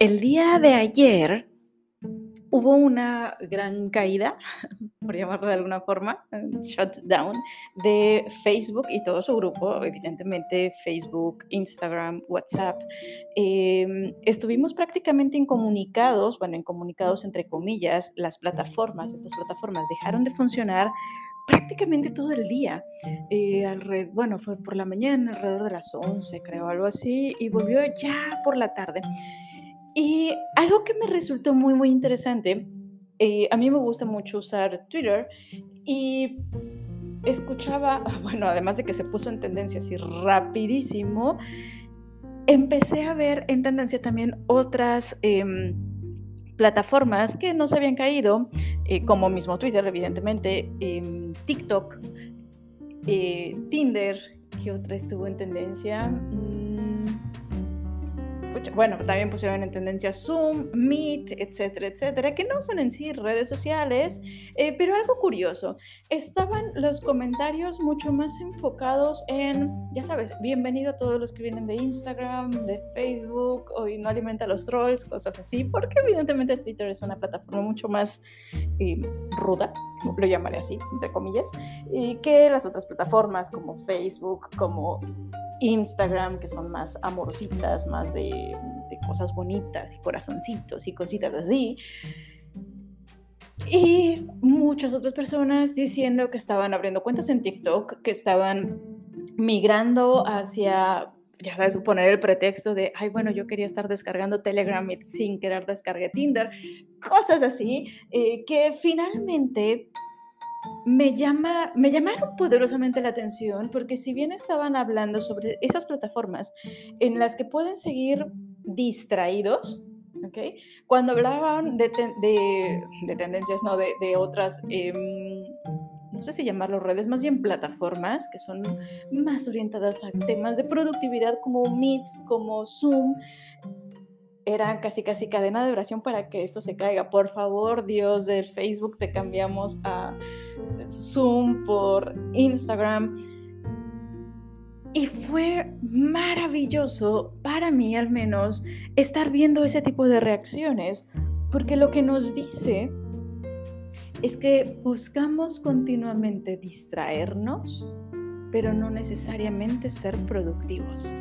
El día de ayer hubo una gran caída, por llamarlo de alguna forma, shutdown de Facebook y todo su grupo, evidentemente Facebook, Instagram, WhatsApp. Em, estuvimos prácticamente incomunicados, bueno, incomunicados entre comillas, las plataformas, estas plataformas dejaron de funcionar prácticamente todo el día. Eh, bueno, fue por la mañana, alrededor de las 11, creo, algo así, y volvió ya por la tarde. Y algo que me resultó muy, muy interesante, eh, a mí me gusta mucho usar Twitter y escuchaba, bueno, además de que se puso en tendencia así rapidísimo, empecé a ver en tendencia también otras em, plataformas que no se habían caído, eh, como mismo Twitter, evidentemente, em, TikTok, eh, Tinder, ¿qué otra estuvo en tendencia? Bueno, también pusieron en tendencia Zoom, Meet, etcétera, etcétera, que no son en sí redes sociales, eh, pero algo curioso, estaban los comentarios mucho más enfocados en, ya sabes, bienvenido a todos los que vienen de Instagram, de Facebook, hoy no alimenta los trolls, cosas así, porque evidentemente Twitter es una plataforma mucho más eh, ruda, lo llamaré así, entre comillas, y que las otras plataformas como Facebook, como Instagram, que son más amorositas, más de, cosas bonitas y corazoncitos y cositas así. Y muchas otras personas diciendo que estaban abriendo cuentas en TikTok, que estaban migrando hacia, ya sabes, poner el pretexto de, ay, bueno, yo quería estar descargando Telegram sin querer descargué Tinder, cosas así, eh, que finalmente me, llama, me llamaron poderosamente la atención porque si bien estaban hablando sobre esas plataformas en las que pueden seguir distraídos, ¿okay? cuando hablaban de, de, tendencias, no, de, de otras, em, no sé si llamarlo redes, más bien plataformas que son más orientadas a temas de productividad como Meets, como Zoom, era casi casi cadena de oración para que esto se caiga. Por favor, Dios, de Facebook te cambiamos a Zoom por Instagram. Y fue maravilloso, para mí al menos, estar viendo ese tipo de reacciones, porque lo que nos dice es que buscamos continuamente distraernos, pero no necesariamente ser productivos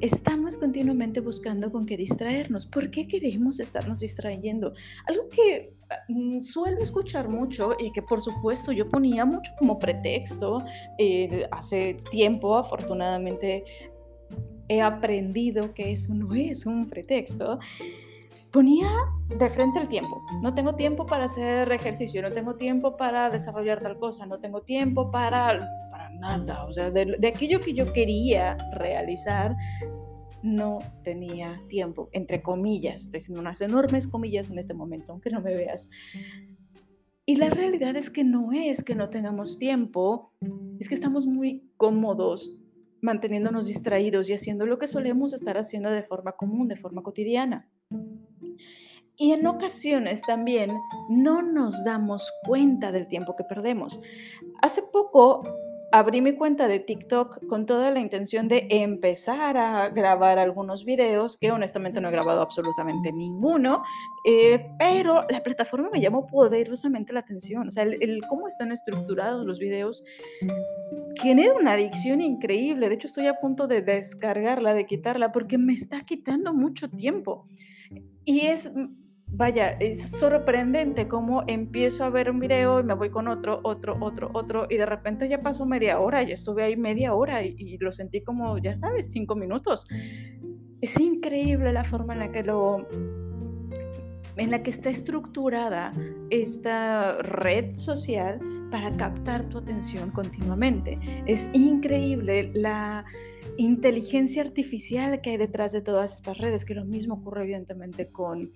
estamos continuamente buscando con qué distraernos. ¿Por qué queremos estarnos distrayendo? Algo que mm, suelo escuchar mucho y que por supuesto yo ponía mucho como pretexto eh, hace tiempo, afortunadamente he aprendido que eso no es un pretexto. Ponía de frente el tiempo. No tengo tiempo para hacer ejercicio, no tengo tiempo para desarrollar tal cosa, no tengo tiempo para nada, o sea, de, aquello que yo quería realizar, no tenía tiempo, entre comillas, estoy haciendo unas enormes comillas en este momento, aunque no me veas. Y la realidad es que no es que no tengamos tiempo, es que estamos muy cómodos manteniéndonos distraídos y haciendo lo que solemos estar haciendo de forma común, de forma cotidiana. Y en ocasiones también no nos damos cuenta del tiempo que perdemos. Hace poco abrí mi cuenta de TikTok con toda la intención de empezar a grabar algunos videos, que honestamente no he grabado absolutamente ninguno, eh, pero la plataforma me llamó poderosamente la atención. O sea, el, cómo están estructurados los videos genera una adicción increíble. De hecho, estoy a punto de descargarla, de quitarla, porque me está quitando mucho tiempo. Y es vaya, es sorprendente cómo empiezo a ver un video y me voy con otro, otro, otro, otro, y de repente ya pasó media hora, ya estuve ahí media hora y, lo sentí como, ya sabes, cinco minutos. Es increíble la forma en la que lo en la que está estructurada esta red social para captar tu atención continuamente. Es increíble la inteligencia artificial que hay detrás de todas estas redes, que lo mismo ocurre evidentemente con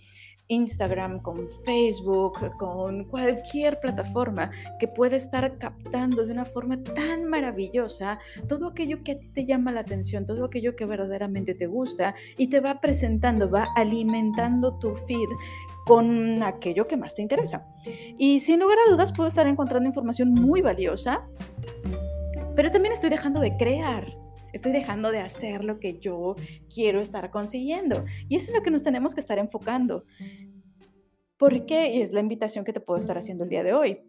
Instagram, con Facebook, con cualquier plataforma que puede estar captando de una forma tan maravillosa todo aquello que a ti te llama la atención, todo aquello que verdaderamente te gusta y te va presentando, va alimentando tu feed con aquello que más te interesa. Y sin lugar a dudas puedo estar encontrando información muy valiosa, pero también estoy dejando de crear estoy dejando de hacer lo que yo quiero estar consiguiendo. Y es en lo que nos tenemos que estar enfocando. ¿Por qué? Y es la invitación que te puedo estar haciendo el día de hoy.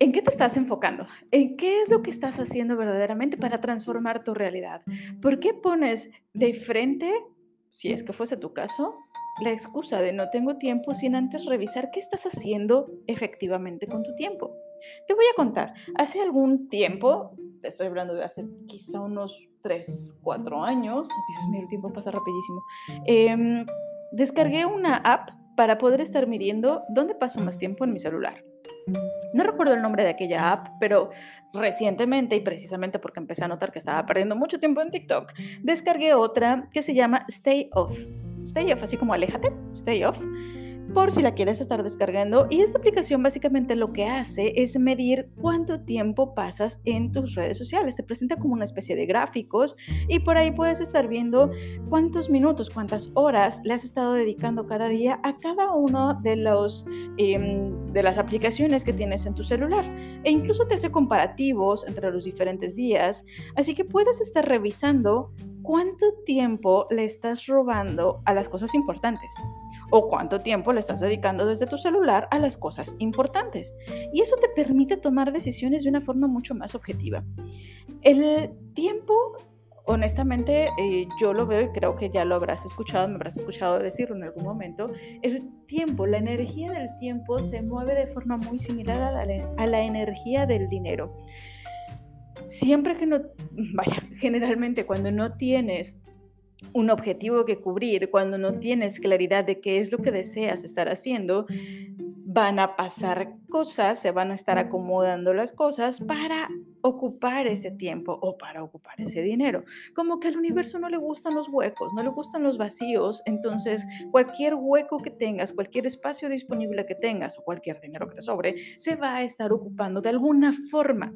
¿En qué te estás enfocando? ¿En qué es lo que estás haciendo verdaderamente para transformar tu realidad? ¿Por qué pones de frente, si es que fuese tu caso, la excusa de no tengo tiempo sin antes revisar qué estás haciendo efectivamente con tu tiempo? Te voy a contar, hace algún tiempo, te estoy hablando de hace quizá unos 3, 4 años, Dios mío, el tiempo pasa rapidísimo, em, descargué una app para poder estar midiendo dónde paso más tiempo en mi celular. No recuerdo el nombre de aquella app, pero recientemente, y precisamente porque empecé a notar que estaba perdiendo mucho tiempo en TikTok, descargué otra que se llama Stay Off. Stay Off, así como aléjate, Stay Off por si la quieres estar descargando. Y esta aplicación básicamente lo que hace es medir cuánto tiempo pasas en tus redes sociales. Te presenta como una especie de gráficos y por ahí puedes estar viendo cuántos minutos, cuántas horas le has estado dedicando cada día a cada uno de los em, de las aplicaciones que tienes en tu celular. E incluso te hace comparativos entre los diferentes días. Así que puedes estar revisando cuánto tiempo le estás robando a las cosas importantes o cuánto tiempo le estás dedicando desde tu celular a las cosas importantes. Y eso te permite tomar decisiones de una forma mucho más objetiva. El tiempo, honestamente, eh, yo lo veo y creo que ya lo habrás escuchado, me habrás escuchado decirlo en algún momento, el tiempo, la energía del tiempo se mueve de forma muy similar a la, a la energía del dinero. Siempre que no, vaya, generalmente cuando no tienes un objetivo que cubrir, cuando no tienes claridad de qué es lo que deseas estar haciendo, van a pasar cosas, se van a estar acomodando las cosas para ocupar ese tiempo o para ocupar ese dinero. Como que al universo no le gustan los huecos, no le gustan los vacíos, entonces cualquier hueco que tengas, cualquier espacio disponible que tengas o cualquier dinero que te sobre, se va a estar ocupando de alguna forma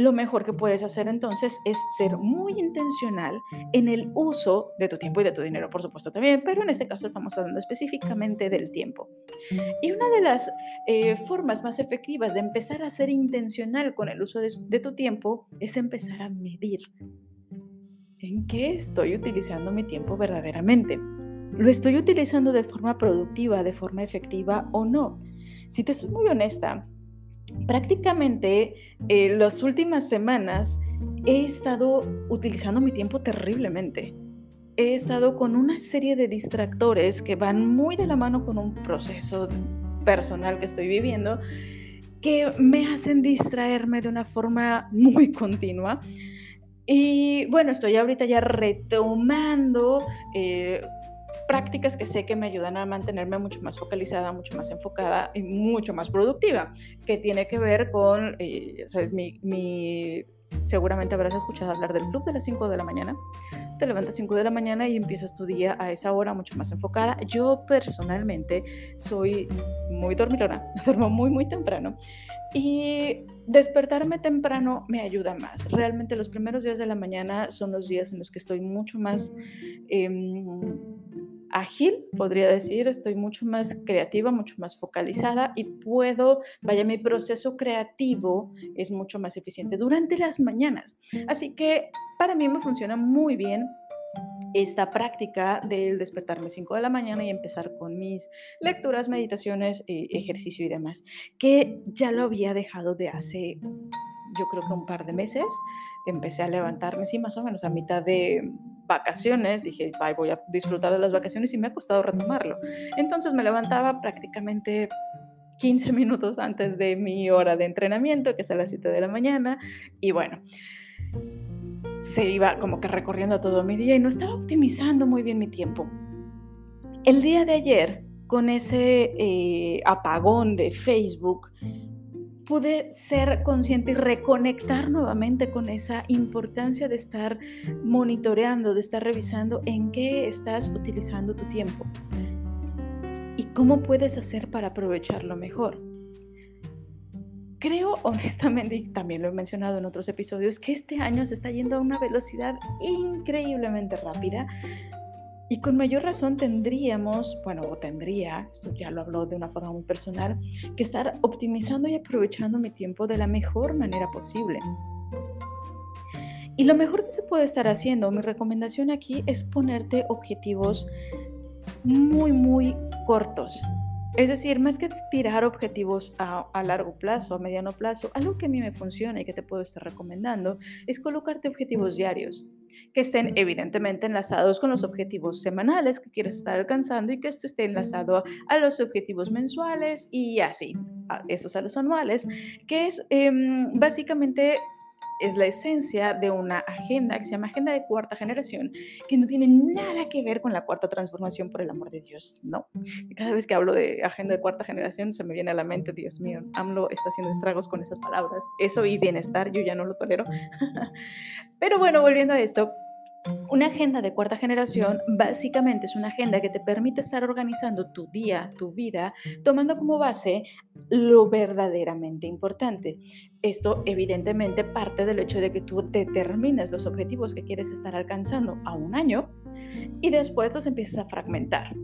lo mejor que puedes hacer entonces es ser muy intencional en el uso de tu tiempo y de tu dinero, por supuesto también, pero en este caso estamos hablando específicamente del tiempo. Y una de las eh, formas más efectivas de empezar a ser intencional con el uso de, de tu tiempo es empezar a medir. ¿En qué estoy utilizando mi tiempo verdaderamente? ¿Lo estoy utilizando de forma productiva, de forma efectiva o no? Si te soy muy honesta, prácticamente en eh, las últimas semanas he estado utilizando mi tiempo terriblemente. He estado con una serie de distractores que van muy de la mano con un proceso personal que estoy viviendo que me hacen distraerme de una forma muy continua. Y bueno, estoy ahorita ya retomando eh, prácticas que sé que me ayudan a mantenerme mucho más focalizada, mucho más enfocada y mucho más productiva, que tiene que ver con, eh, sabes, mi, mi, seguramente habrás escuchado hablar del club de las 5 de la mañana. Te levantas 5 de la mañana y empiezas tu día a esa hora mucho más enfocada. Yo personalmente soy muy dormilona, duermo muy, muy temprano. Y despertarme temprano me ayuda más. Realmente los primeros días de la mañana son los días en los que estoy mucho más... Eh, ágil, podría decir, estoy mucho más creativa, mucho más focalizada y puedo, vaya, mi proceso creativo es mucho más eficiente durante las mañanas. Así que para mí me funciona muy bien esta práctica del despertarme 5 de la mañana y empezar con mis lecturas, meditaciones, eh, ejercicio y demás, que ya lo había dejado de hace, yo creo que un par de meses. Empecé a levantarme, sí, más o menos a mitad de, vacaciones, dije, voy a disfrutar de las vacaciones y me ha costado retomarlo. Entonces me levantaba prácticamente 15 minutos antes de mi hora de entrenamiento, que es a las 7 de la mañana, y bueno, se iba como que recorriendo todo mi día y no estaba optimizando muy bien mi tiempo. El día de ayer, con ese eh, apagón de Facebook, pude ser consciente y reconectar nuevamente con esa importancia de estar monitoreando, de estar revisando en qué estás utilizando tu tiempo y cómo puedes hacer para aprovecharlo mejor. Creo honestamente, y también lo he mencionado en otros episodios, que este año se está yendo a una velocidad increíblemente rápida y con mayor razón tendríamos, bueno, o tendría, esto ya lo hablo de una forma muy personal, que estar optimizando y aprovechando mi tiempo de la mejor manera posible. Y lo mejor que se puede estar haciendo, mi recomendación aquí es ponerte objetivos muy, muy cortos. Es decir, más que tirar objetivos a, largo plazo, a mediano plazo, algo que a mí me funciona y que te puedo estar recomendando es colocarte objetivos diarios que estén evidentemente enlazados con los objetivos semanales que quieres estar alcanzando y que esto esté enlazado a, los objetivos mensuales y así, esos a los anuales, que es em, básicamente es la esencia de una agenda que se llama Agenda de Cuarta Generación, que no tiene nada que ver con la cuarta transformación, por el amor de Dios, no. cada vez que hablo de Agenda de Cuarta Generación se me viene a la mente, Dios mío, AMLO está haciendo estragos con esas palabras. Eso y bienestar, yo ya no lo tolero. Pero bueno, volviendo a esto, una agenda de cuarta generación básicamente es una agenda que te permite estar organizando tu día, tu vida, tomando como base lo verdaderamente importante. Esto evidentemente parte del hecho de que tú determines los objetivos que quieres estar alcanzando a un año y después los empiezas a fragmentar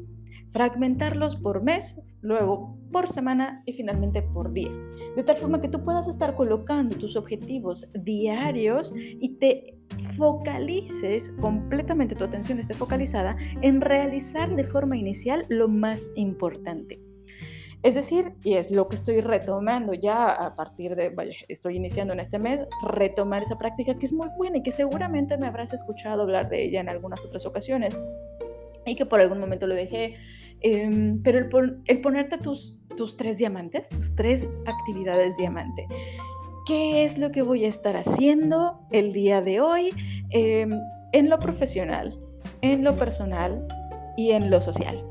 fragmentarlos por mes, luego por semana y finalmente por día. De tal forma que tú puedas estar colocando tus objetivos diarios y te focalices completamente, tu atención esté focalizada en realizar de forma inicial lo más importante. Es decir, y es lo que estoy retomando ya a partir de, vaya, estoy iniciando en este mes, retomar esa práctica que es muy buena y que seguramente me habrás escuchado hablar de ella en algunas otras ocasiones y que por algún momento lo dejé. Em, pero el, ponerte tus, tus tres diamantes, tus tres actividades diamante. ¿Qué es lo que voy a estar haciendo el día de hoy em, en lo profesional, en lo personal y en lo social?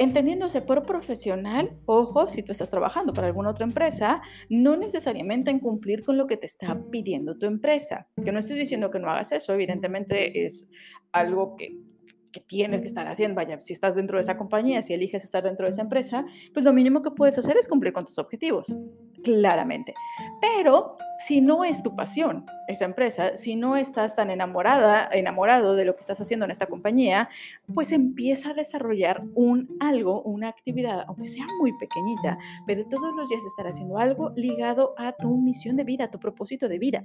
Entendiéndose por profesional, ojo, si tú estás trabajando para alguna otra empresa, no necesariamente en cumplir con lo que te está pidiendo tu empresa. Que no estoy diciendo que no hagas eso, evidentemente es algo que que tienes que estar haciendo. Vaya, si estás dentro de esa compañía, si eliges estar dentro de esa empresa, pues lo mínimo que puedes hacer es cumplir con tus objetivos, claramente. Pero si no es tu pasión esa empresa, si no estás tan enamorada, enamorado de lo que estás haciendo en esta compañía, pues empieza a desarrollar un algo, una actividad, aunque sea muy pequeñita, pero todos los días estar haciendo algo ligado a tu misión de vida, a tu propósito de vida.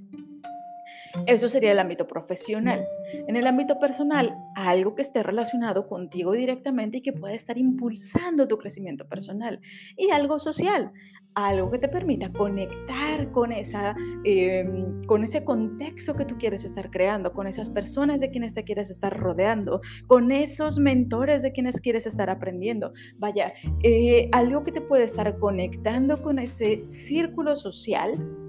Eso sería el ámbito profesional. En el ámbito personal, algo que esté relacionado contigo directamente y que pueda estar impulsando tu crecimiento personal. Y algo social, algo que te permita conectar con, esa, em, con ese contexto que tú quieres estar creando, con esas personas de quienes te quieres estar rodeando, con esos mentores de quienes quieres estar aprendiendo. Vaya, eh, algo que te puede estar conectando con ese círculo social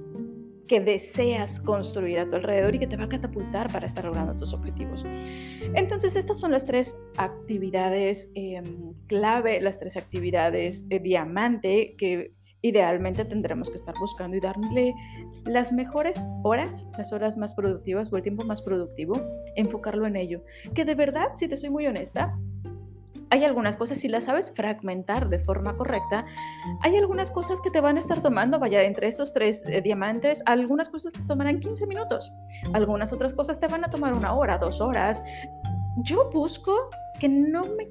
que deseas construir a tu alrededor y que te va a catapultar para estar logrando tus objetivos. Entonces, estas son las tres actividades em, clave, las tres actividades de diamante que idealmente tendremos que estar buscando y darle las mejores horas, las horas más productivas o el tiempo más productivo, enfocarlo en ello. Que de verdad, si te soy muy honesta, hay algunas cosas, si las sabes fragmentar de forma correcta, hay algunas cosas que te van a estar tomando, vaya, entre estos tres eh, diamantes, algunas cosas te tomarán 15 minutos, algunas otras cosas te van a tomar una hora, dos horas. Yo busco que no me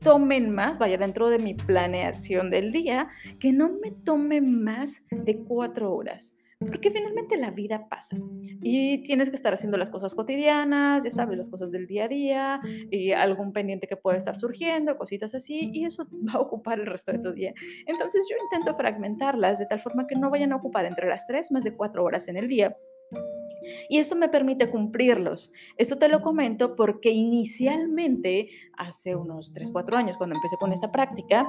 tomen más, vaya, dentro de mi planeación del día, que no me tomen más de cuatro horas. Porque finalmente la vida pasa y tienes que estar haciendo las cosas cotidianas, ya sabes, las cosas del día a día y algún pendiente que puede estar surgiendo, cositas así, y eso va a ocupar el resto de tu día. Entonces yo intento fragmentarlas de tal forma que no vayan a ocupar entre las tres más de cuatro horas en el día. Y esto me permite cumplirlos. Esto te lo comento porque inicialmente, hace unos 3, 4 años, cuando empecé con esta práctica,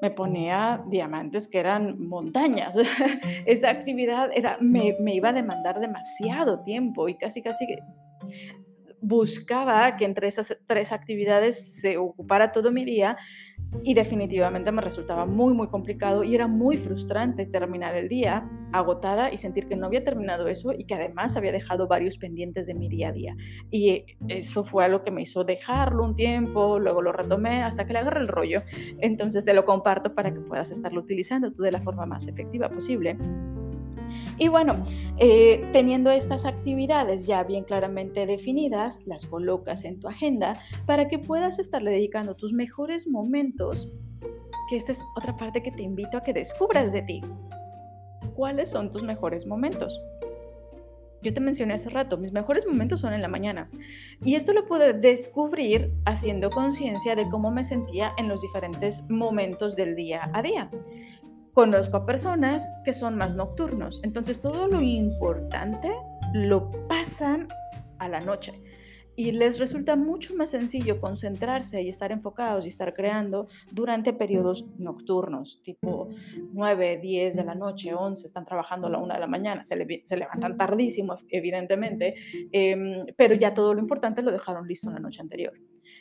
me ponía diamantes que eran montañas. Esa actividad era, me, me iba a demandar demasiado tiempo y casi, casi buscaba que entre esas tres actividades se ocupara todo mi día y definitivamente me resultaba muy, muy complicado y era muy frustrante terminar el día agotada y sentir que no había terminado eso y que además había dejado varios pendientes de mi día a día. Y eso fue algo que me hizo dejarlo un tiempo, luego lo retomé hasta que le agarré el rollo. Entonces te lo comparto para que puedas estarlo utilizando tú de la forma más efectiva posible. Y bueno, eh, teniendo estas actividades ya bien claramente definidas, las colocas en tu agenda para que puedas estarle dedicando tus mejores momentos, que esta es otra parte que te invito a que descubras de ti. ¿Cuáles son tus mejores momentos? yo te mencioné hace rato, mis mejores momentos son en la mañana. Y esto lo pude descubrir haciendo conciencia de cómo me sentía en los diferentes momentos del día a día. Conozco a personas que son más nocturnos, entonces todo lo importante lo pasan a la noche y les resulta mucho más sencillo concentrarse y estar enfocados y estar creando durante periodos nocturnos, tipo 9, 10 de la noche, 11, están trabajando a la 1 de la mañana, se, levantan tardísimo, evidentemente, em, pero ya todo lo importante lo dejaron listo la noche anterior.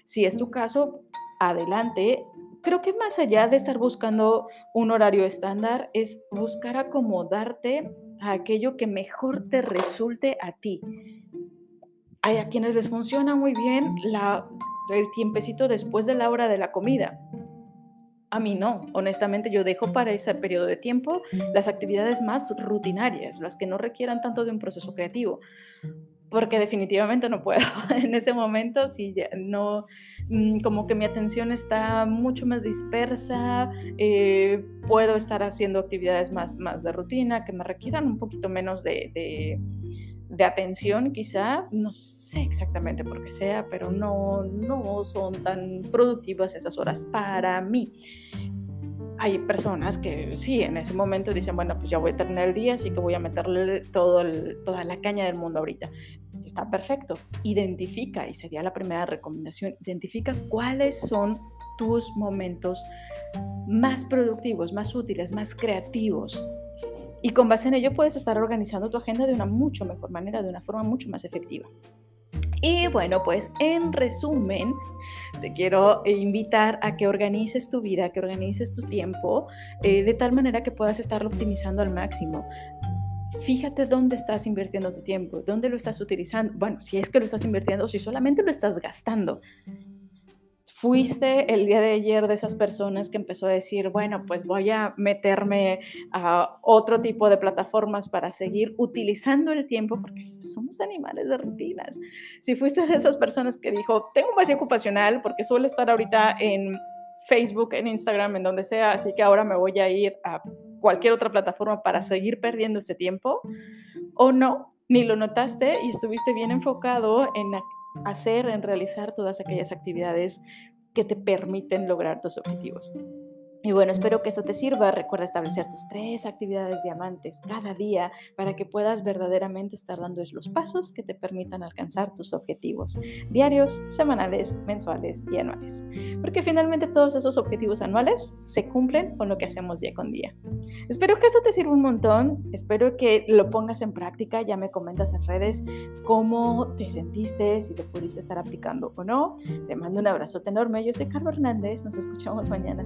Si es tu caso, adelante. Creo que más allá de estar buscando un horario estándar, es buscar acomodarte a aquello que mejor te resulte a ti hay a quienes les funciona muy bien la, el tiempecito después de la hora de la comida. A mí no, honestamente yo dejo para ese periodo de tiempo las actividades más rutinarias, las que no requieran tanto de un proceso creativo, porque definitivamente no puedo. En ese momento, si no, mm, como que mi atención está mucho más dispersa, eh, puedo estar haciendo actividades más, más de rutina, que me requieran un poquito menos de de atención quizá, no sé exactamente por qué sea, pero no, no son tan productivas esas horas para mí. Hay personas que sí, en ese momento dicen, bueno, pues ya voy a terminar el día, así que voy a meterle todo toda la caña del mundo ahorita. Está perfecto. Identifica, y sería la primera recomendación, identifica cuáles son tus momentos más productivos, más útiles, más creativos y con base en ello puedes estar organizando tu agenda de una mucho mejor manera, de una forma mucho más efectiva. Y bueno, pues en resumen, te quiero invitar a que organices tu vida, que organices tu tiempo, eh, de tal manera que puedas estarlo optimizando al máximo. Fíjate dónde estás invirtiendo tu tiempo, dónde lo estás utilizando. Bueno, si es que lo estás invirtiendo o si solamente lo estás gastando fuiste el día de ayer de esas personas que empezó a decir, bueno, pues voy a meterme a otro tipo de plataformas para seguir utilizando el tiempo, porque somos animales de rutinas. Si fuiste de esas personas que dijo, tengo un vacío ocupacional porque suelo estar ahorita en Facebook, en Instagram, en donde sea, así que ahora me voy a ir a cualquier otra plataforma para seguir perdiendo este tiempo, o no, ni lo notaste y estuviste bien enfocado en hacer, en realizar todas aquellas actividades que te permiten lograr tus objetivos. Y bueno, espero que esto te sirva. Recuerda establecer tus tres actividades diamantes cada día para que puedas verdaderamente estar dando los pasos que te permitan alcanzar tus objetivos diarios, semanales, mensuales y anuales. Porque finalmente todos esos objetivos anuales se cumplen con lo que hacemos día con día. Espero que esto te sirva un montón. Espero que lo pongas en práctica. Ya me comentas en redes cómo te sentiste, si te pudiste estar aplicando o no. Te mando un abrazote enorme. Yo soy Carlos Hernández. Nos escuchamos mañana.